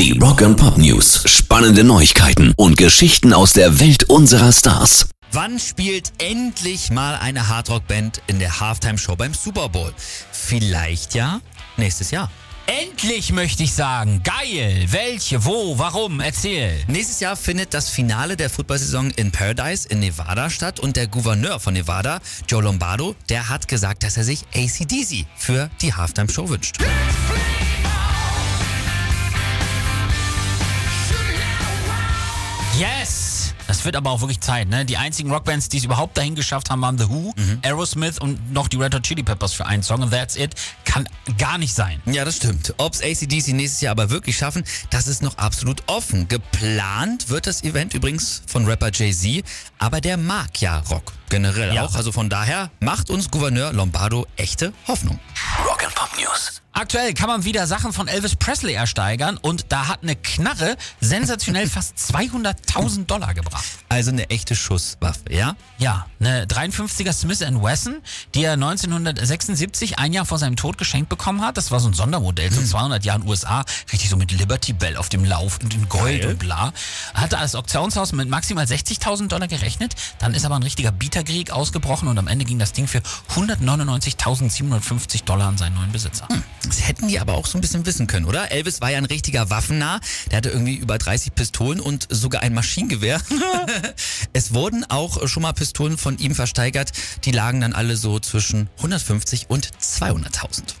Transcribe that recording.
Die Rock and Pop News. Spannende Neuigkeiten und Geschichten aus der Welt unserer Stars. Wann spielt endlich mal eine Hardrock-Band in der Halftime-Show beim Super Bowl? Vielleicht ja nächstes Jahr. Endlich möchte ich sagen. Geil. Welche? Wo? Warum? Erzähl. Nächstes Jahr findet das Finale der Footballsaison in Paradise in Nevada statt und der Gouverneur von Nevada, Joe Lombardo, der hat gesagt, dass er sich ACDC für die Halftime-Show wünscht. Yes! Das wird aber auch wirklich Zeit, ne? Die einzigen Rockbands, die es überhaupt dahin geschafft haben, waren The Who, Aerosmith und noch die Red Hot Chili Peppers für einen Song und that's it. Kann gar nicht sein. Ja, das stimmt. Ob's ACDC nächstes Jahr aber wirklich schaffen, das ist noch absolut offen. Geplant wird das Event übrigens von Rapper Jay-Z, aber der mag ja Rock generell Ja. auch. Also von daher macht uns Gouverneur Lombardo echte Hoffnung. Rock and Pop News. Aktuell kann man wieder Sachen von Elvis Presley ersteigern und da hat eine Knarre sensationell fast 200.000 Dollar gebracht. Also eine echte Schusswaffe, ja? Ja, eine 53er Smith Wesson, die er 1976, ein Jahr vor seinem Tod geschenkt bekommen hat. Das war so ein Sondermodell zu 200 Jahren USA, richtig so mit Liberty Bell auf dem Lauf und in Gold Geil. und bla. Hatte das Auktionshaus mit maximal 60.000 Dollar gerechnet. Dann ist aber ein richtiger Bieterkrieg ausgebrochen und am Ende ging das Ding für 199.750 Dollar an seinen neuen Besitzer. Das hätten die aber auch so ein bisschen wissen können, oder? Elvis war ja ein richtiger Waffennah. Der hatte irgendwie über 30 Pistolen und sogar ein Maschinengewehr. es wurden auch schon mal Pistolen von ihm versteigert. Die lagen dann alle so zwischen 150 und 200.000.